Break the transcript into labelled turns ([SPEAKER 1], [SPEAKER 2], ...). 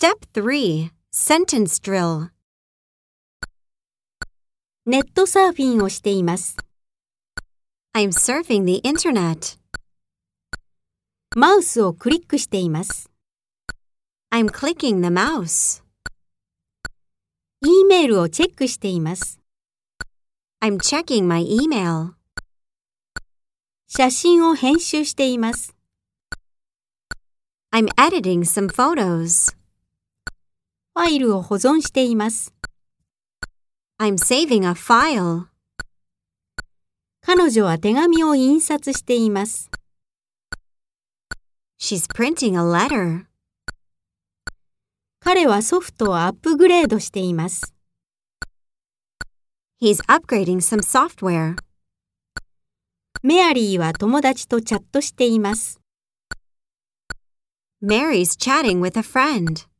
[SPEAKER 1] Step 3 Sentence Drill
[SPEAKER 2] ネットサーフィンをしています。
[SPEAKER 1] I'm surfing the internet.
[SPEAKER 2] マウスをクリックしています。
[SPEAKER 1] I'm clicking the mouse.
[SPEAKER 2] E メールをチェックしています。
[SPEAKER 1] I'm checking my email.
[SPEAKER 2] 写真を編集しています。
[SPEAKER 1] I'm editing some photos.
[SPEAKER 2] ファイルを保存しています。
[SPEAKER 1] I'm saving a file.
[SPEAKER 2] 彼女は手紙を印刷しています。
[SPEAKER 1] She's printing a letter.
[SPEAKER 2] 彼はソフトをアップグレードしています。
[SPEAKER 1] He's upgrading some software.
[SPEAKER 2] メアリーは友達とチャットしています。
[SPEAKER 1] Mary's chatting with a friend.